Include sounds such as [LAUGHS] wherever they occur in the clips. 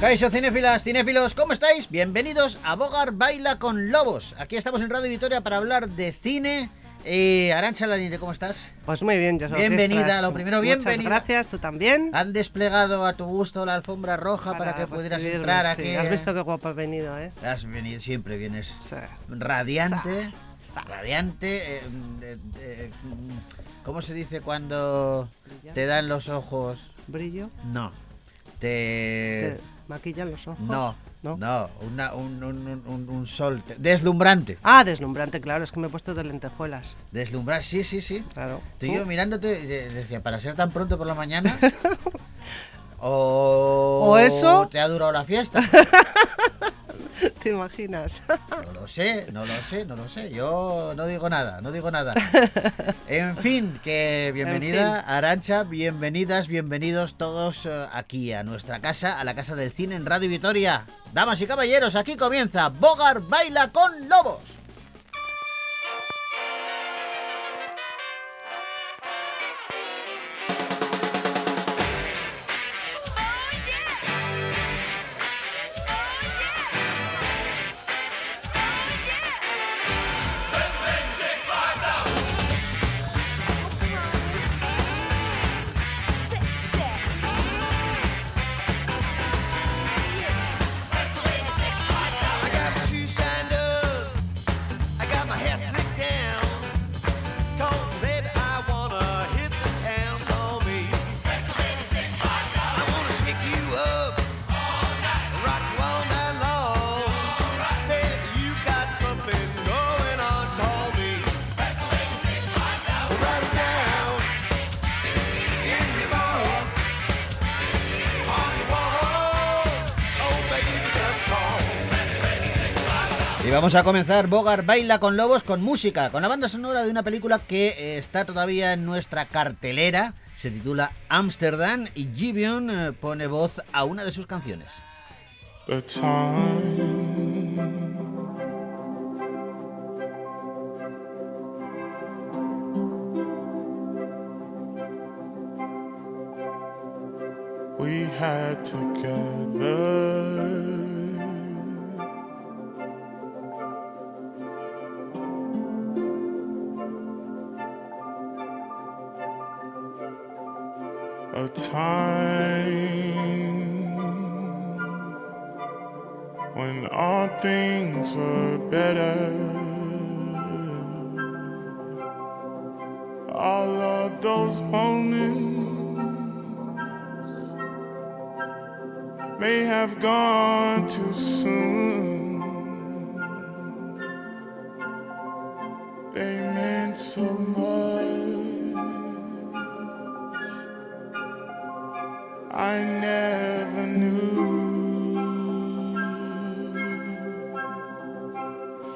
Caixo cinéfilas, cinéfilos, ¿cómo estáis? Bienvenidos a Bogar Baila con Lobos. Aquí estamos en Radio Victoria para hablar de cine. Eh, Arancha Lanite, ¿cómo estás? Pues muy bien, yo soy Bienvenida, lo primero, bienvenida. Muchas gracias, tú también. Han desplegado a tu gusto la alfombra roja para, que pudieras entrar aquí. Has visto qué guapo he venido, ¿eh? Has venido, siempre vienes radiante. Radiante. Eh, eh, eh, ¿Cómo se dice cuando te dan los ojos? ¿Brillo? No. Te... ¿Te maquillan los ojos? No. No, no una, un, un, un, sol deslumbrante. Ah, deslumbrante, claro, es que me he puesto de lentejuelas. Deslumbrar, sí, sí, sí. Claro. Estoy yo mirándote, decía, para ser tan pronto por la mañana. [LAUGHS] o, o eso. Te ha durado la fiesta. [LAUGHS] [LAUGHS] ¿Te imaginas? No lo sé, no lo sé, no lo sé. Yo no digo nada, no digo nada. [LAUGHS] En fin, que bienvenida Arancha, bienvenidas, bienvenidos todos eh, aquí a nuestra casa, a la casa del cine en Radio Vitoria. Damas y caballeros, aquí comienza Bogar Baila con Lobos. Vamos a comenzar Bogar Baila con Lobos con música, con la banda sonora de una película que eh, está todavía en nuestra cartelera. Se titula Amsterdam y Gibeon eh, pone voz a una de sus canciones. I never knew.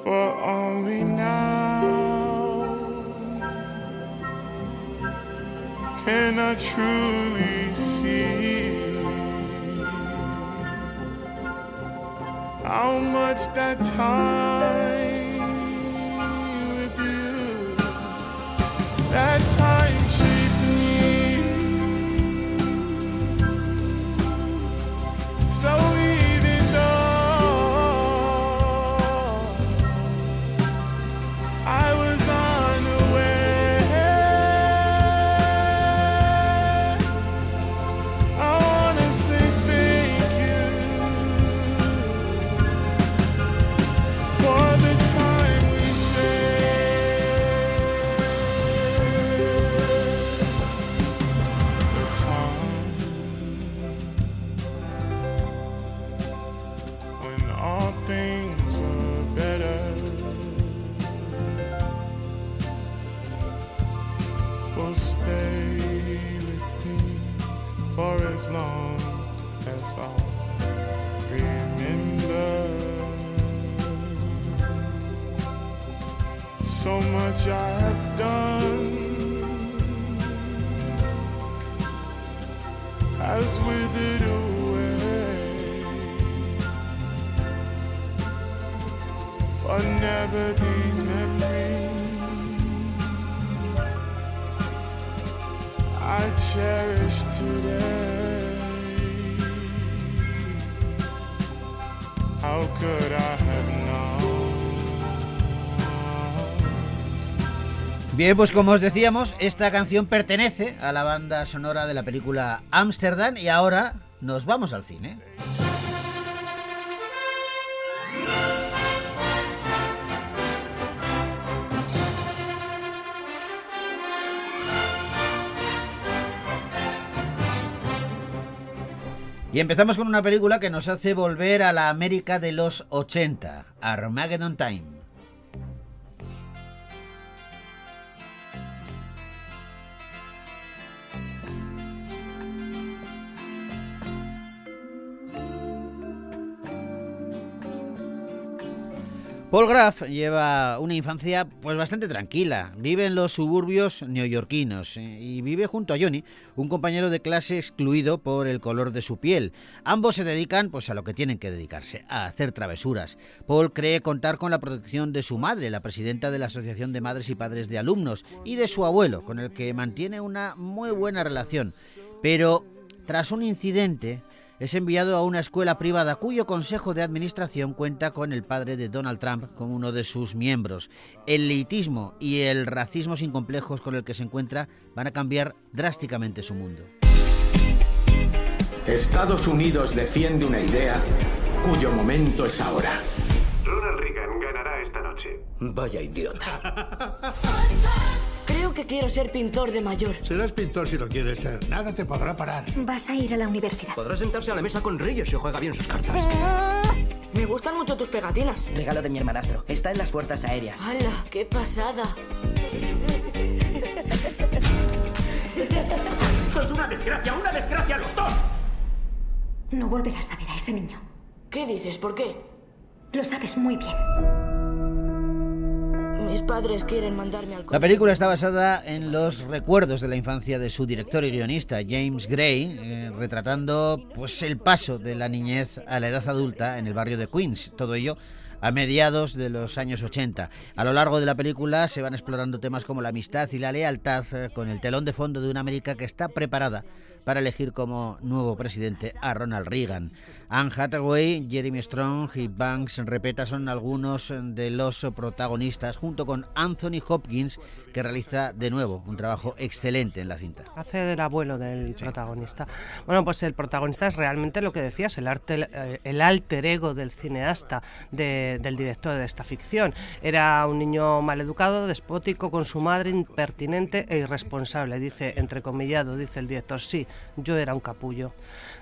For only now can I truly see how much that time with you, that time I cherish today. how could I have known? Bien, pues como os decíamos, esta canción pertenece a la banda sonora de la película Amsterdam y ahora nos vamos al cine. Y empezamos con una película que nos hace volver a la América de los 80, Armageddon Time. Paul Graff lleva una infancia pues bastante tranquila. Vive en los suburbios neoyorquinos eh, y vive junto a Johnny, un compañero de clase excluido por el color de su piel. Ambos se dedican pues a lo que tienen que dedicarse, a hacer travesuras. Paul cree contar con la protección de su madre, la presidenta de la Asociación de Madres y Padres de Alumnos, y de su abuelo, con el que mantiene una muy buena relación. Pero tras un incidente, es enviado a una escuela privada cuyo consejo de administración cuenta con el padre de Donald Trump como uno de sus miembros. El leitismo y el racismo sin complejos con el que se encuentra van a cambiar drásticamente su mundo. Estados Unidos defiende una idea cuyo momento es ahora. Ronald Reagan ganará esta noche. Vaya idiota. [LAUGHS] Que quiero ser pintor de mayor. Serás pintor si lo quieres ser. Nada te podrá parar. Vas a ir a la universidad. Podrá sentarse a la mesa con Reyes si juega bien sus cartas. Me gustan mucho tus pegatinas. Regalo de mi hermanastro. Está en las puertas aéreas. ¡Hala! ¡Qué pasada! ¡Sos una desgracia! ¡Una desgracia los dos! No volverás a ver a ese niño. ¿Qué dices? ¿Por qué? Lo sabes muy bien. La película está basada en los recuerdos de la infancia de su director y guionista James Gray, eh, retratando pues el paso de la niñez a la edad adulta en el barrio de Queens. Todo ello a mediados de los años 80. A lo largo de la película se van explorando temas como la amistad y la lealtad eh, con el telón de fondo de una América que está preparada para elegir como nuevo presidente a Ronald Reagan. Anne Hathaway, Jeremy Strong y Banks Repeta son algunos de los protagonistas, junto con Anthony Hopkins, que realiza de nuevo un trabajo excelente en la cinta. Hace del abuelo del protagonista. Bueno, pues el protagonista es realmente lo que decías, el, arte, eh, el alter ego del cineasta, de- del director de esta ficción. Era un niño maleducado, despótico, con su madre, impertinente e irresponsable. Dice, entrecomillado, dice el director, sí, yo era un capullo.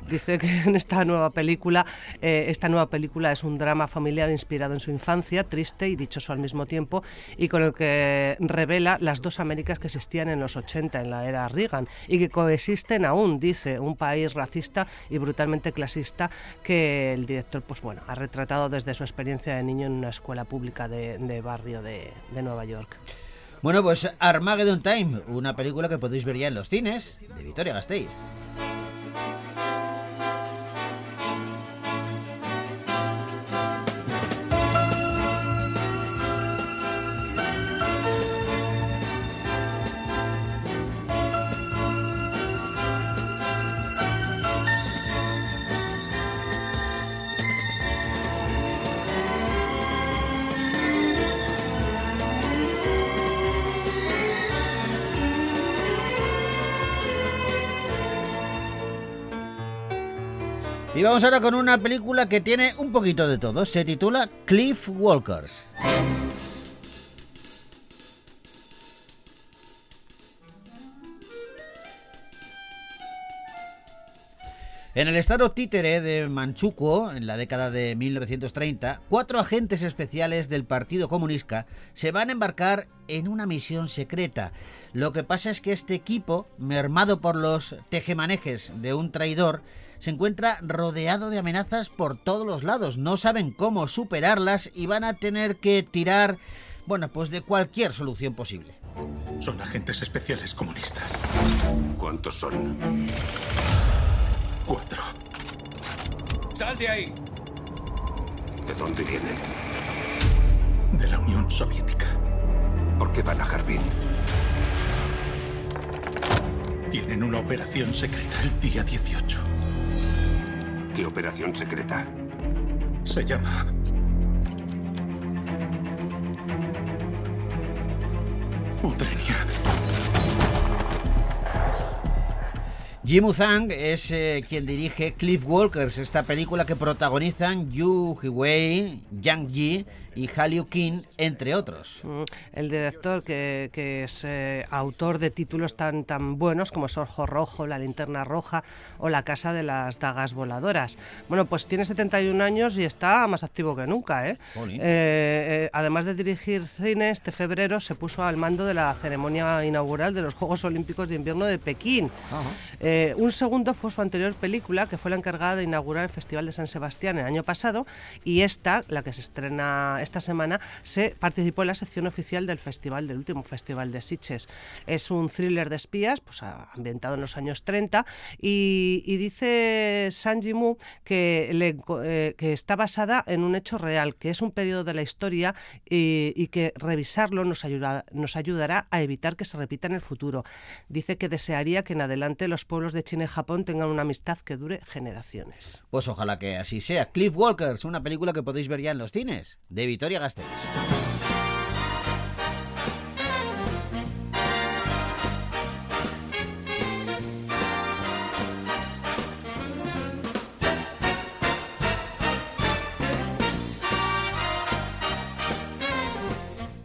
Dice que en esta nueva película, eh, esta nueva película es un drama familiar inspirado en su infancia, triste y dichoso al mismo tiempo, y con el que revela las dos Américas que existían en los 80, en la era Reagan, y que coexisten aún, dice, un país racista y brutalmente clasista que el director, pues bueno, ha retratado desde su experiencia de niño en una escuela pública de, barrio de Nueva York. Bueno, pues Armageddon Time, una película que podéis ver ya en los cines de Victoria Gasteiz. Y vamos ahora con una película que tiene un poquito de todo. Se titula Cliff Walkers. En el estado títere de Manchukuo, en la década de 1930, cuatro agentes especiales del Partido Comunista se van a embarcar en una misión secreta. Lo que pasa es que este equipo, mermado por los tejemanejes de un traidor, se encuentra rodeado de amenazas por todos los lados. No saben cómo superarlas y van a tener que tirar, bueno, pues de cualquier solución posible. Son agentes especiales comunistas. ¿Cuántos son? Cuatro. ¡Sal de ahí! ¿De dónde vienen? De la Unión Soviética. ¿Por qué van a Harbin? Tienen una operación secreta el día 18. ¿Qué operación secreta? Se llama... Utrenia. Jim Zhang es eh, quien dirige Cliff Walkers, esta película que protagonizan Yu Hiwei, Yang Yi y Hallyu King, entre otros. Mm, El director que, que es eh, autor de títulos tan, tan buenos como Sorjo Rojo, La Linterna Roja o La Casa de las Dagas Voladoras. Bueno, pues tiene 71 años y está más activo que nunca. ¿eh? Eh, eh, además de dirigir cine, este febrero se puso al mando de la ceremonia inaugural de los Juegos Olímpicos de Invierno de Pekín. Eh, un segundo fue su anterior película, que fue la encargada de inaugurar el Festival de San Sebastián el año pasado, y esta, la que se estrena esta semana, se participó en la sección oficial del festival, del último festival de Sitges. Es un thriller de espías, pues ambientado en los años 30, y, dice San Jimu que, le enco- eh, que está basada en un hecho real, que es un periodo de la historia y, que revisarlo nos, nos ayudará a evitar que se repita en el futuro. Dice que desearía que en adelante los pueblos de China y Japón tengan una amistad que dure generaciones. Pues ojalá que así sea. Cliff Walkers, una película que podéis ver ya en los cines, de Vitoria Gasteiz.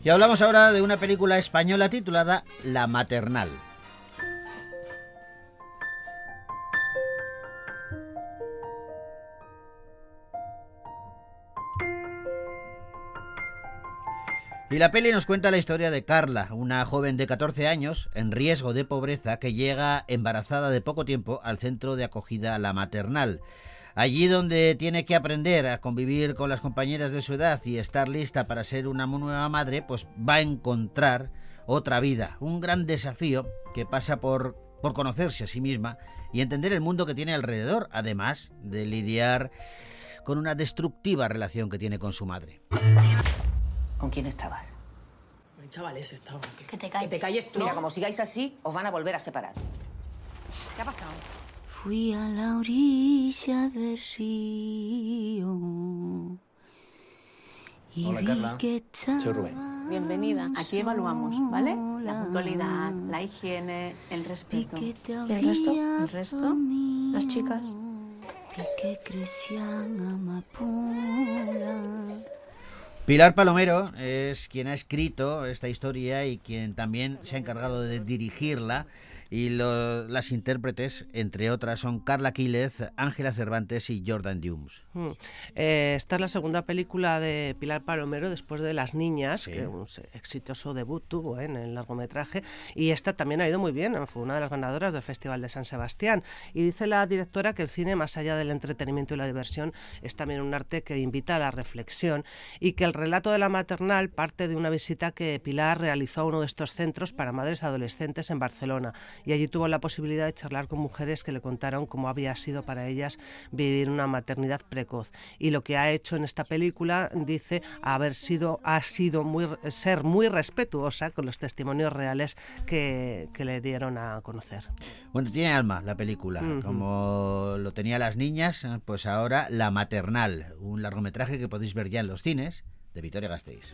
Y hablamos ahora de una película española titulada La Maternal. Y la peli nos cuenta la historia de Carla, una joven de 14 años en riesgo de pobreza que llega embarazada de poco tiempo al centro de acogida La Maternal. Allí donde tiene que aprender a convivir con las compañeras de su edad y estar lista para ser una nueva madre, pues va a encontrar otra vida, un gran desafío que pasa por, por conocerse a sí misma y entender el mundo que tiene alrededor, además de lidiar con una destructiva relación que tiene con su madre. ¿Con quién estabas? Chavales, estaba. Que te calles. Que te calles tú. Mira, como sigáis así, os van a volver a separar. ¿Qué ha pasado? Fui a la orilla del río. Y Hola, vi Carla. que Soy Rubén. Bienvenida. Aquí evaluamos, ¿vale? La puntualidad, la higiene, el respeto. que ¿Y el resto? ¿El resto? Las chicas. Vi que crecían amapolas. Pilar Palomero es quien ha escrito esta historia y quien también se ha encargado de dirigirla. Y lo- las intérpretes, entre otras, son Carla Quílez, Ángela Cervantes y Jordan Dumes. Mm. Eh, esta es la segunda película de Pilar Palomero después de Las Niñas, que un exitoso debut tuvo ¿eh? en el largometraje, y esta también ha ido muy bien, fue una de las ganadoras del Festival de San Sebastián. Y dice la directora que el cine, más allá del entretenimiento y la diversión, es también un arte que invita a la reflexión y que el relato de la maternal parte de una visita que Pilar realizó a uno de estos centros para madres adolescentes en Barcelona y allí tuvo la posibilidad de charlar con mujeres que le contaron cómo había sido para ellas vivir una maternidad precoz y lo que ha hecho en esta película dice haber sido ha sido muy ser muy respetuosa con los testimonios reales que, que le dieron a conocer. Bueno, tiene alma la película. Ujú. Como lo tenía las niñas, pues ahora La Maternal, un largometraje que podéis ver ya en los cines de Vitoria Gasteiz.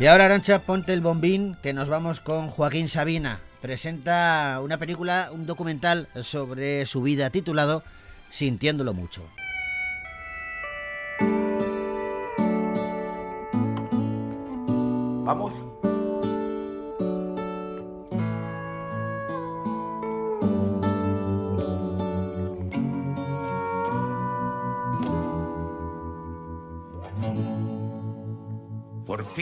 Y ahora, Arancha, ponte el bombín, que nos vamos con Joaquín Sabina. Presenta una película, un documental sobre su vida titulado Sintiéndolo mucho. Vamos.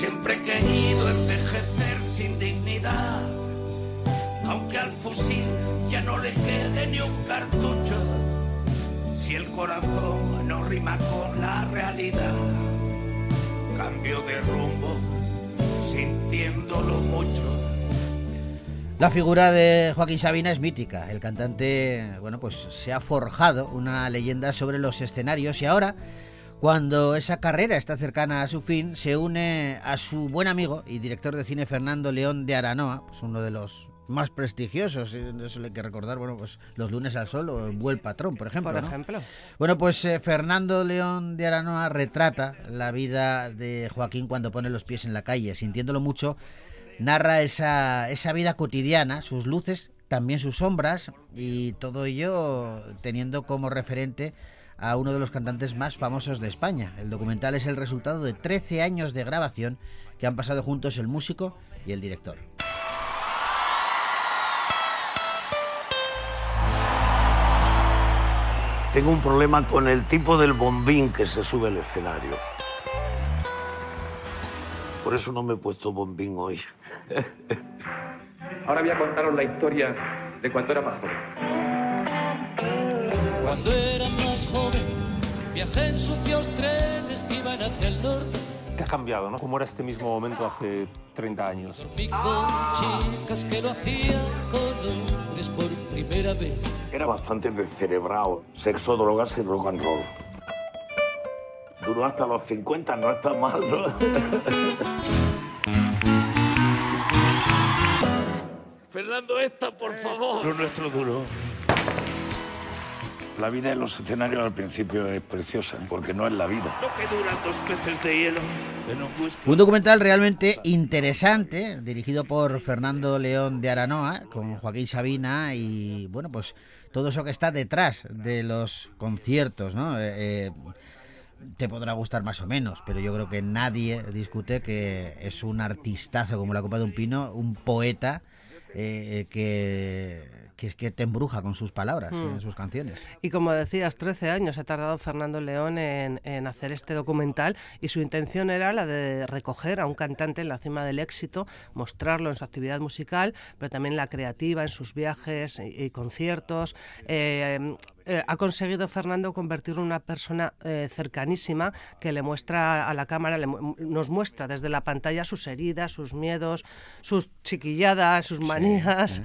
Siempre he querido envejecer sin dignidad aunque al fusil ya no le quede ni un cartucho, si el corazón no rima con la realidad, cambio de rumbo sintiéndolo mucho. La figura de Joaquín Sabina es mítica. El cantante, bueno, pues se ha forjado una leyenda sobre los escenarios y ahora, cuando esa carrera está cercana a su fin, se une a su buen amigo y director de cine Fernando León de Aranoa, pues uno de los más prestigiosos. Eso hay que recordar, bueno, pues los lunes al sol o Buen Patrón, por ejemplo. Por ejemplo. Bueno, pues eh, Fernando León de Aranoa retrata la vida de Joaquín cuando pone los pies en la calle, sintiéndolo mucho. Narra esa, esa vida cotidiana, sus luces, también sus sombras y todo ello teniendo como referente a uno de los cantantes más famosos de España. El documental es el resultado de 13 años de grabación que han pasado juntos el músico y el director. Tengo un problema con el tipo del bombín que se sube al escenario. Por eso no me he puesto bombín hoy. [LAUGHS] Ahora voy a contaros la historia de cuando era más joven. Cuando era más joven, viajé en sucios trenes que iban hacia el norte. ¿Qué ha cambiado, no? ¿Cómo era este mismo momento hace 30 años? Dormí con chicas que lo hacían con hombres por primera vez. Era bastante descerebrado. Sexo, drogas y rock and roll. Duró hasta los 50, no está mal, ¿no? [LAUGHS] Fernando, esta, por favor. Lo nuestro duró. La vida en los escenarios al principio es preciosa, porque no es la vida. Lo que duran dos peces de hielo. Un documental realmente interesante, dirigido por Fernando León de Aranoa, con Joaquín Sabina y, bueno, pues todo eso que está detrás de los conciertos, ¿no? Eh, eh, te podrá gustar más o menos, pero yo creo que nadie discute que es un artistazo como la copa de un pino, un poeta eh, que, que es que te embruja con sus palabras Hmm. en sus canciones. Y como decías, 13 años ha tardado Fernando León en, en hacer este documental y su intención era la de recoger a un cantante en la cima del éxito, mostrarlo en su actividad musical, pero también la creativa, en sus viajes y, y conciertos. Eh, eh, ha conseguido Fernando convertirlo en una persona eh, cercanísima que le muestra a la cámara, le nos muestra desde la pantalla sus heridas, sus miedos, sus chiquilladas, sus manías,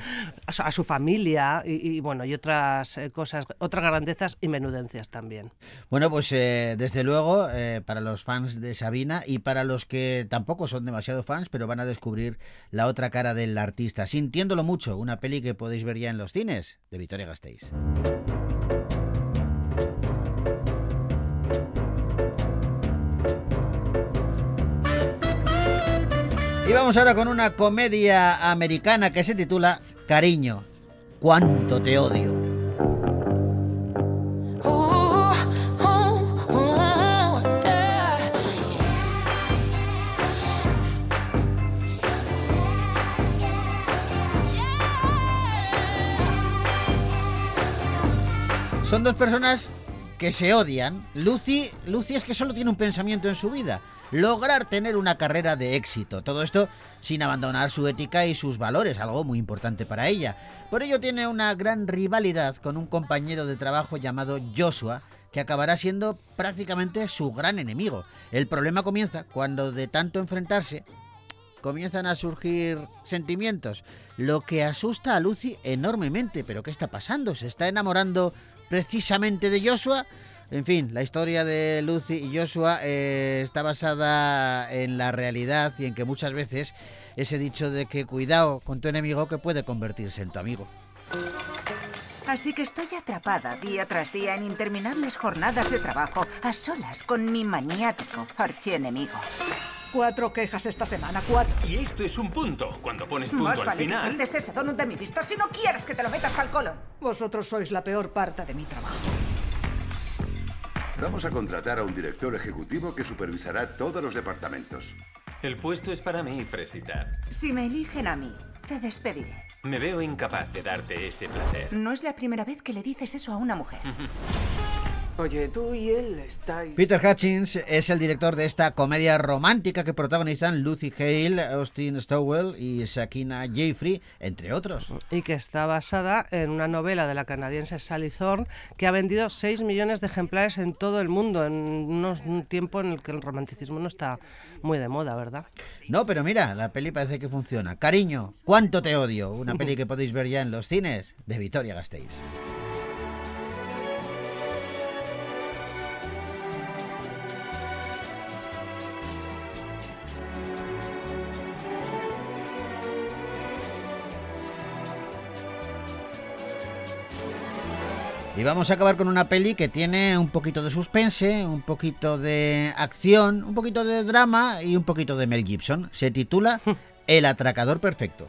a su- a su familia y, y, bueno, y otras eh, cosas, otras grandezas y menudencias también. Bueno, pues desde luego, para los fans de Sabina y para los que tampoco son demasiado fans, pero van a descubrir la otra cara del artista, sintiéndolo mucho, una peli que podéis ver ya en los cines, de Victoria Gasteiz. Vamos ahora con una comedia americana que se titula Cariño, cuánto te odio. Son dos personas que se odian. Lucy, Lucy es que solo tiene un pensamiento en su vida, lograr tener una carrera de éxito. Todo esto sin abandonar su ética y sus valores, algo muy importante para ella. Por ello tiene una gran rivalidad con un compañero de trabajo llamado Joshua, que acabará siendo prácticamente su gran enemigo. El problema comienza cuando de tanto enfrentarse comienzan a surgir sentimientos, lo que asusta a Lucy enormemente. ¿Pero qué está pasando? ¿Se está enamorando precisamente de Joshua? En fin, la historia de Lucy y Joshua eh, está basada en la realidad y en que muchas veces ese dicho de que cuidado con tu enemigo que puede convertirse en tu amigo. Así que estoy atrapada día tras día en interminables jornadas de trabajo, a solas con mi maniático archienemigo. Cuatro quejas esta semana, cuatro. Y esto es un punto. Cuando pones punto Más al vale que final. cortes ese donut de mi vista si no quieres que te lo metas al colon. Vosotros sois la peor parte de mi trabajo. Vamos a contratar a un director ejecutivo que supervisará todos los departamentos. El puesto es para mí, Fresita. Si me eligen a mí, te despediré. Me veo incapaz de darte ese placer. No es la primera vez que le dices eso a una mujer. [LAUGHS] Oye, tú y él estáis... Peter Hutchins es el director de esta comedia romántica que protagonizan Lucy Hale, Austin Stowell y Sakina Jeffrey, entre otros. Y que está basada en una novela de la canadiense Sally Thorne que ha vendido 6 millones de ejemplares en todo el mundo en unos- un tiempo en el que el romanticismo no está muy de moda, ¿verdad? No, pero mira, la peli parece que funciona. Cariño, ¿cuánto te odio? Una peli que podéis ver ya en los cines de Vitoria Gasteiz. Y vamos a acabar con una peli que tiene un poquito de suspense, un poquito de acción, un poquito de drama y un poquito de Mel Gibson. Se titula [LAUGHS] El atracador perfecto.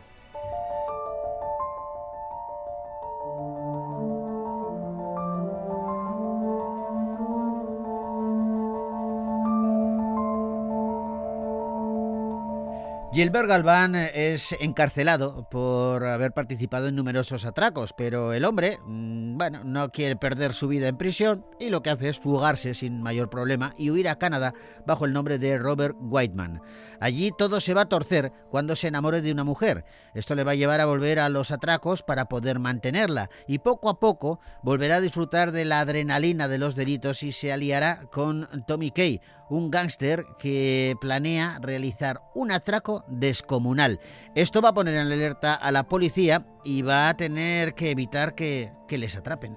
Gilbert Galván es encarcelado por haber participado en numerosos atracos, pero el hombre, mm, bueno, no quiere perder su vida en prisión y lo que hace es fugarse sin mayor problema y huir a Canadá bajo el nombre de Robert Whiteman. Allí todo se va a torcer cuando se enamore de una mujer. Esto le va a llevar a volver a los atracos para poder mantenerla y poco a poco volverá a disfrutar de la adrenalina de los delitos y se aliará con Tommy Kay, un gángster que planea realizar un atraco descomunal. Esto va a poner en alerta a la policía y va a tener que evitar que, que les atrapen.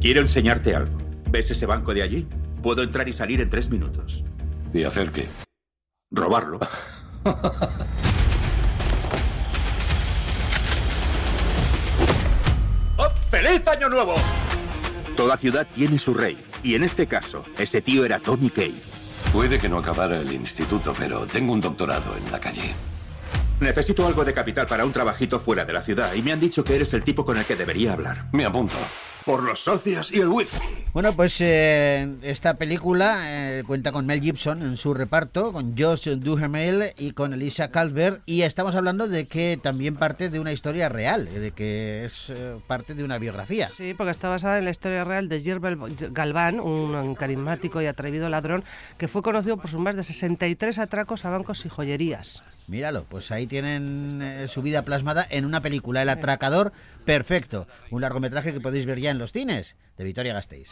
Quiero enseñarte algo. ¿Ves ese banco de allí? Puedo entrar y salir en tres minutos. ¿Y hacer qué? Robarlo. [LAUGHS] ¡Oh, ¡Feliz Año Nuevo! Toda ciudad tiene su rey. Y en este caso, ese tío era Tommy Kay. Puede que no acabara el instituto, pero tengo un doctorado en la calle. Necesito algo de capital para un trabajito fuera de la ciudad y me han dicho que eres el tipo con el que debería hablar. Me apunto. Por los socios y el whisky. Bueno, pues eh, esta película eh, cuenta con Mel Gibson en su reparto, con Josh Duhamel y con Elisa Calvert, y estamos hablando de que también parte de una historia real, de que es eh, parte de una biografía. Sí, porque está basada en la historia real de Gilbert Galván, un carismático y atrevido ladrón que fue conocido por sus más de 63 atracos a bancos y joyerías. Míralo, pues ahí tienen eh, su vida plasmada en una película, El atracador perfecto, un largometraje que podéis ver ya en los cines de Vitoria Gasteiz.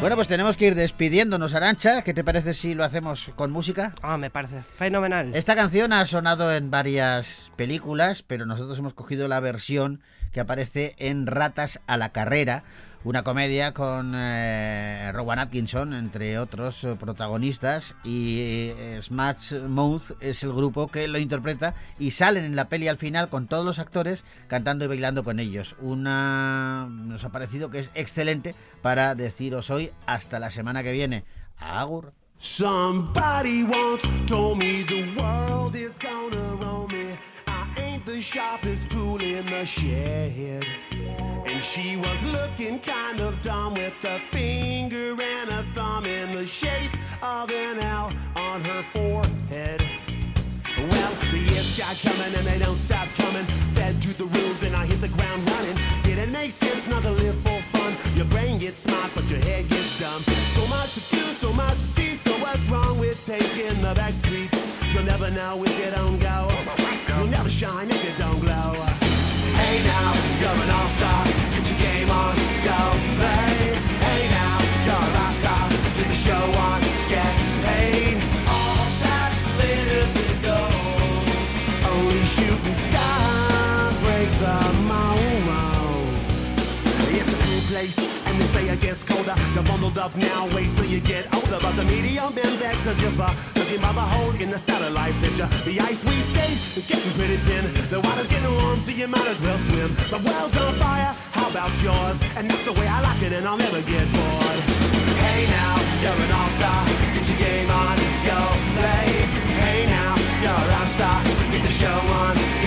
Bueno, pues tenemos que ir despidiéndonos, Arancha. ¿Qué te parece si lo hacemos con música? Ah, me parece fenomenal. Esta canción ha sonado en varias películas, pero nosotros hemos cogido la versión que aparece en Ratas a la Carrera, una comedia con eh, Rowan Atkinson, entre otros eh, protagonistas, y eh, Smash Mouth es el grupo que lo interpreta y salen en la peli al final con todos los actores cantando y bailando con ellos. Una nos ha parecido que es excelente para deciros hoy hasta la semana que viene. Agur. Somebody once told me the world is gonna roll me. I ain't the sharpest tool in the shed. She was looking kind of dumb with a finger and a thumb in the shape of an L on her forehead. Well, the years got coming and they don't stop coming. Fed to the rules and I hit the ground running. Didn't make sense not to live for fun. Your brain gets smart, but your head gets dumb. So much to do, so much to see. So what's wrong with taking the back streets? You'll never know if you don't go. You'll never shine if you don't glow. Hey now, you're an all-star. bundled up now. Wait till you get older. But the media, been back to differ. Looking by the hole in the satellite picture. The ice we skate is getting pretty thin. The water's getting warm, so you might as well swim. The world's on fire, how about yours? And that's the way I like it, and I'll never get bored. Hey now, you're an all-star. Get your game on, go play. Hey now, you're a rock star. Get the show on.